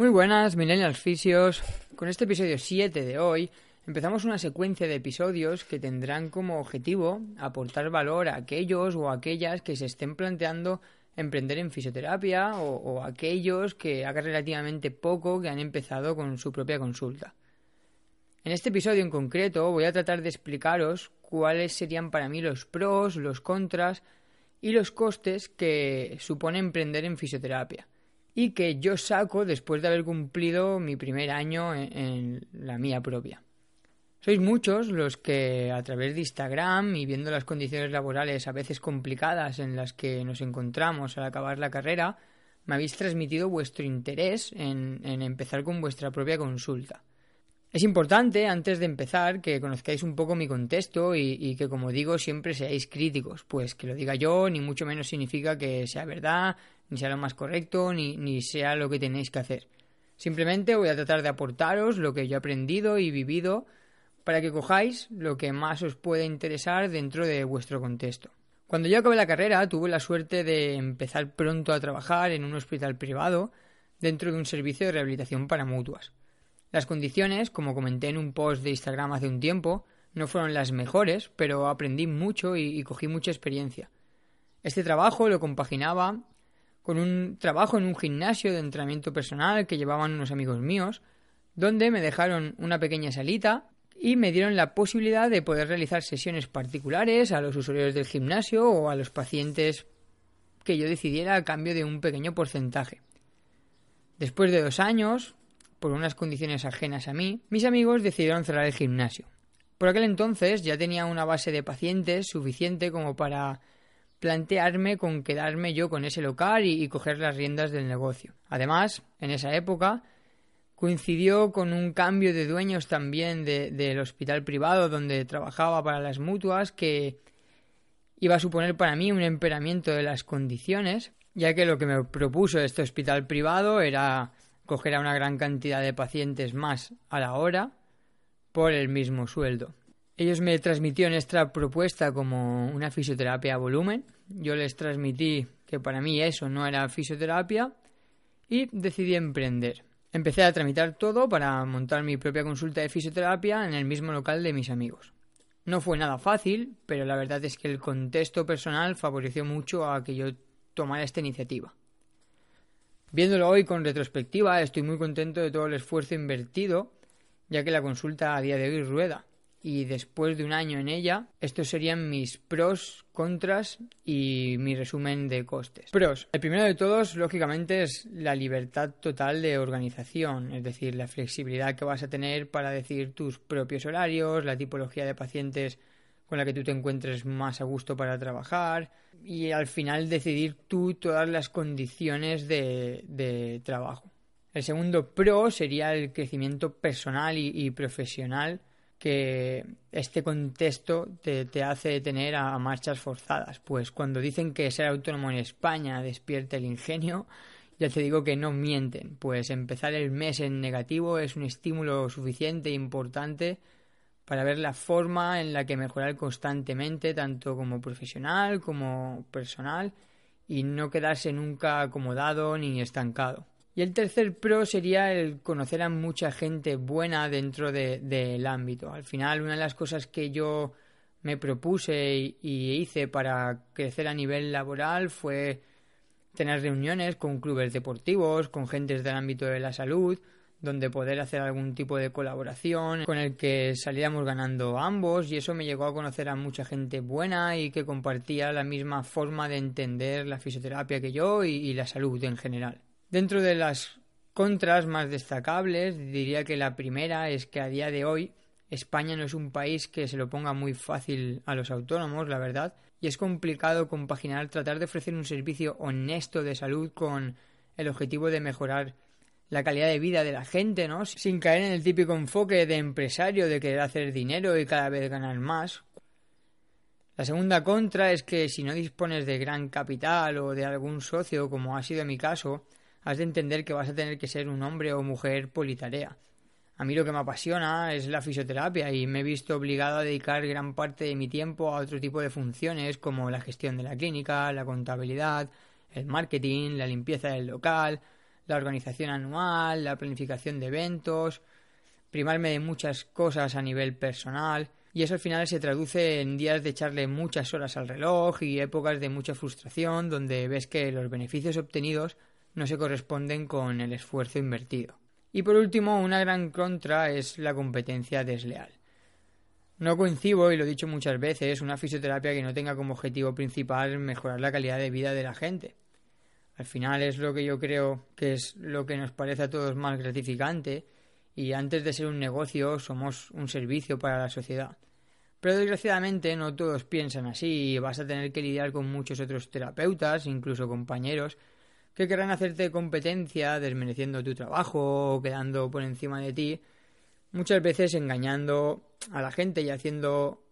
Muy buenas, millennials fisios. Con este episodio 7 de hoy empezamos una secuencia de episodios que tendrán como objetivo aportar valor a aquellos o aquellas que se estén planteando emprender en fisioterapia o, o aquellos que hagan relativamente poco que han empezado con su propia consulta. En este episodio en concreto voy a tratar de explicaros cuáles serían para mí los pros, los contras y los costes que supone emprender en fisioterapia y que yo saco después de haber cumplido mi primer año en, la mía propia. Sois muchos los que a través de Instagram y viendo las condiciones laborales a veces complicadas en las que nos encontramos al acabar la carrera, me habéis transmitido vuestro interés en empezar con vuestra propia consulta. Es importante, antes de empezar, que conozcáis un poco mi contexto y, que, como digo, siempre seáis críticos, pues que lo diga yo, ni mucho menos significa que sea verdad, ni sea lo más correcto, ni, ni sea lo que tenéis que hacer. Simplemente voy a tratar de aportaros lo que yo he aprendido y vivido para que cojáis lo que más os pueda interesar dentro de vuestro contexto. Cuando yo acabé la carrera tuve la suerte de empezar pronto a trabajar en un hospital privado dentro de un servicio de rehabilitación para mutuas. Las condiciones, como comenté en un post de Instagram hace un tiempo, no fueron las mejores, pero aprendí mucho y, cogí mucha experiencia. Este trabajo lo compaginaba con un trabajo en un gimnasio de entrenamiento personal que llevaban unos amigos míos, donde me dejaron una pequeña salita y me dieron la posibilidad de poder realizar sesiones particulares a los usuarios del gimnasio o a los pacientes que yo decidiera a cambio de un pequeño porcentaje. Después de dos años, por unas condiciones ajenas a mí, mis amigos decidieron cerrar el gimnasio. Por aquel entonces ya tenía una base de pacientes suficiente como para plantearme con quedarme yo con ese local y, coger las riendas del negocio. Además, en esa época coincidió con un cambio de dueños también del hospital privado donde trabajaba para las mutuas que iba a suponer para mí un emperamiento de las condiciones, ya que lo que me propuso este hospital privado era coger a una gran cantidad de pacientes más a la hora por el mismo sueldo. Ellos me transmitieron esta propuesta como una fisioterapia a volumen. Yo les transmití que para mí eso no era fisioterapia y decidí emprender. Empecé a tramitar todo para montar mi propia consulta de fisioterapia en el mismo local de mis amigos. No fue nada fácil, pero la verdad es que el contexto personal favoreció mucho a que yo tomara esta iniciativa. Viéndolo hoy con retrospectiva, estoy muy contento de todo el esfuerzo invertido, ya que la consulta a día de hoy rueda. Y después de un año en ella, estos serían mis pros, contras y mi resumen de costes. Pros. El primero de todos, lógicamente, es la libertad total de organización, es decir, la flexibilidad que vas a tener para decidir tus propios horarios, la tipología de pacientes con la que tú te encuentres más a gusto para trabajar y al final decidir tú todas las condiciones de, trabajo. El segundo pro sería el crecimiento personal y, profesional que este contexto te, hace tener a marchas forzadas. Pues cuando dicen que ser autónomo en España despierta el ingenio, ya te digo que no mienten, pues empezar el mes en negativo es un estímulo suficiente e importante para ver la forma en la que mejorar constantemente, tanto como profesional como personal, y no quedarse nunca acomodado ni estancado. Y el tercer pro sería el conocer a mucha gente buena dentro del ámbito. Al final, una de las cosas que yo me propuse y, y hice para crecer a nivel laboral fue tener reuniones con clubes deportivos, con gentes del ámbito de la salud, donde poder hacer algún tipo de colaboración con el que saliéramos ganando ambos y eso me llegó a conocer a mucha gente buena y que compartía la misma forma de entender la fisioterapia que yo y, la salud en general. Dentro de las contras más destacables diría que la primera es que a día de hoy España no es un país que se lo ponga muy fácil a los autónomos, la verdad, y es complicado compaginar tratar de ofrecer un servicio honesto de salud con el objetivo de mejorar la calidad de vida de la gente, ¿no? Sin caer en el típico enfoque de empresario de querer hacer dinero y cada vez ganar más. La segunda contra es que si no dispones de gran capital o de algún socio, como ha sido mi caso, has de entender que vas a tener que ser un hombre o mujer politarea. A mí lo que me apasiona es la fisioterapia y me he visto obligado a dedicar gran parte de mi tiempo a otro tipo de funciones como la gestión de la clínica, la contabilidad, el marketing, la limpieza del local, la organización anual, la planificación de eventos, primarme de muchas cosas a nivel personal y eso al final se traduce en días de echarle muchas horas al reloj y épocas de mucha frustración donde ves que los beneficios obtenidos no se corresponden con el esfuerzo invertido. Y por último, una gran contra es la competencia desleal. No coincido, y lo he dicho muchas veces, una fisioterapia que no tenga como objetivo principal mejorar la calidad de vida de la gente. Al final es lo que yo creo que es lo que nos parece a todos más gratificante y antes de ser un negocio somos un servicio para la sociedad. Pero desgraciadamente no todos piensan así y vas a tener que lidiar con muchos otros terapeutas, incluso compañeros, que querrán hacerte competencia desmereciendo tu trabajo o quedando por encima de ti, muchas veces engañando a la gente y haciendo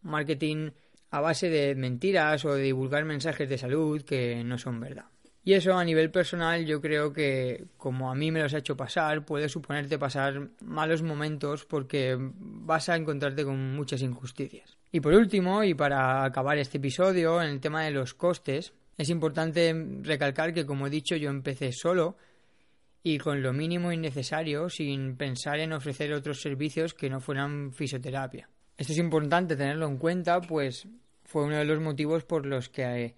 marketing a base de mentiras o de divulgar mensajes de salud que no son verdad. Y eso a nivel personal yo creo que como a mí me los ha hecho pasar, puede suponerte pasar malos momentos porque vas a encontrarte con muchas injusticias. Y por último, y para acabar este episodio, en el tema de los costes, es importante recalcar que como he dicho yo empecé solo y con lo mínimo y necesario sin pensar en ofrecer otros servicios que no fueran fisioterapia. Esto es importante tenerlo en cuenta, pues fue uno de los motivos por los que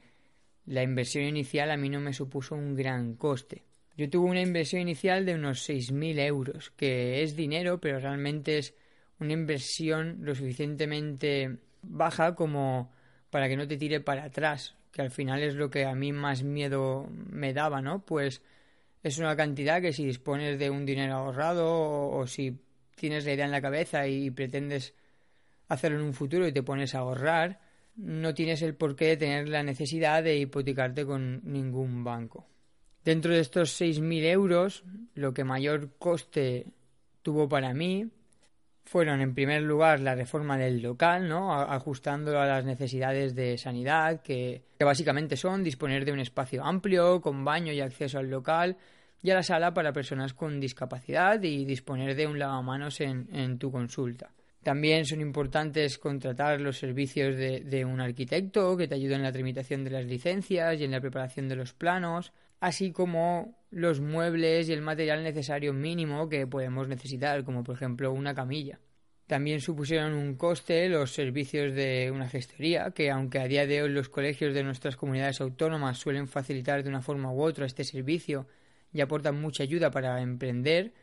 la inversión inicial a mí no me supuso un gran coste. Yo tuve una inversión inicial de unos 6.000 euros, que es dinero, pero realmente es una inversión lo suficientemente baja como para que no te tire para atrás, que al final es lo que a mí más miedo me daba, ¿no? Pues es una cantidad que si dispones de un dinero ahorrado o, o si tienes la idea en la cabeza y pretendes hacerlo en un futuro y te pones a ahorrar, no tienes el porqué de tener la necesidad de hipotecarte con ningún banco. Dentro de estos 6.000 euros, lo que mayor coste tuvo para mí fueron, en primer lugar, la reforma del local, ¿no? ajustándolo a las necesidades de sanidad, que, básicamente son disponer de un espacio amplio, con baño y acceso al local, y a la sala para personas con discapacidad y disponer de un lavamanos en tu consulta. También son importantes contratar los servicios de, un arquitecto que te ayude en la tramitación de las licencias y en la preparación de los planos, así como los muebles y el material necesario mínimo que podemos necesitar, como por ejemplo una camilla. También supusieron un coste los servicios de una gestoría, que aunque a día de hoy los colegios de nuestras comunidades autónomas suelen facilitar de una forma u otra este servicio y aportan mucha ayuda para emprender,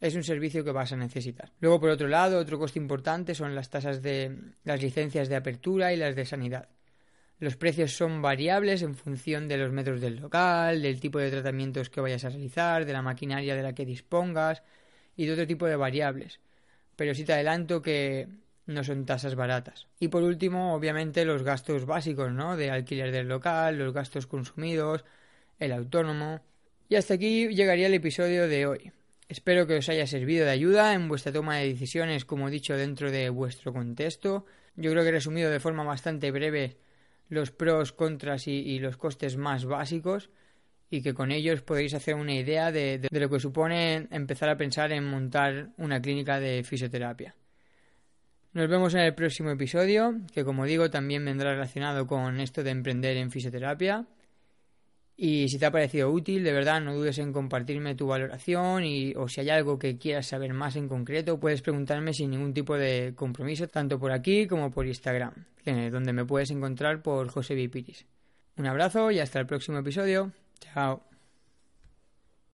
es un servicio que vas a necesitar. Luego, por otro lado, otro coste importante son las tasas de las licencias de apertura y las de sanidad. Los precios son variables en función de los metros del local, del tipo de tratamientos que vayas a realizar, de la maquinaria de la que dispongas y de otro tipo de variables. Pero sí te adelanto que no son tasas baratas. Y por último, obviamente, los gastos básicos, ¿no? De alquiler del local, los gastos consumidos, el autónomo. Y hasta aquí llegaría el episodio de hoy. Espero que os haya servido de ayuda en vuestra toma de decisiones, como he dicho, dentro de vuestro contexto. Yo creo que he resumido de forma bastante breve los pros, contras y, los costes más básicos y que con ellos podéis hacer una idea de, de, lo que supone empezar a pensar en montar una clínica de fisioterapia. Nos vemos en el próximo episodio, que como digo también vendrá relacionado con esto de emprender en fisioterapia. Y si te ha parecido útil, de verdad no dudes en compartirme tu valoración y, o si hay algo que quieras saber más en concreto, puedes preguntarme sin ningún tipo de compromiso, tanto por aquí como por Instagram, donde me puedes encontrar por José Vipiris. Un abrazo y hasta el próximo episodio. Chao.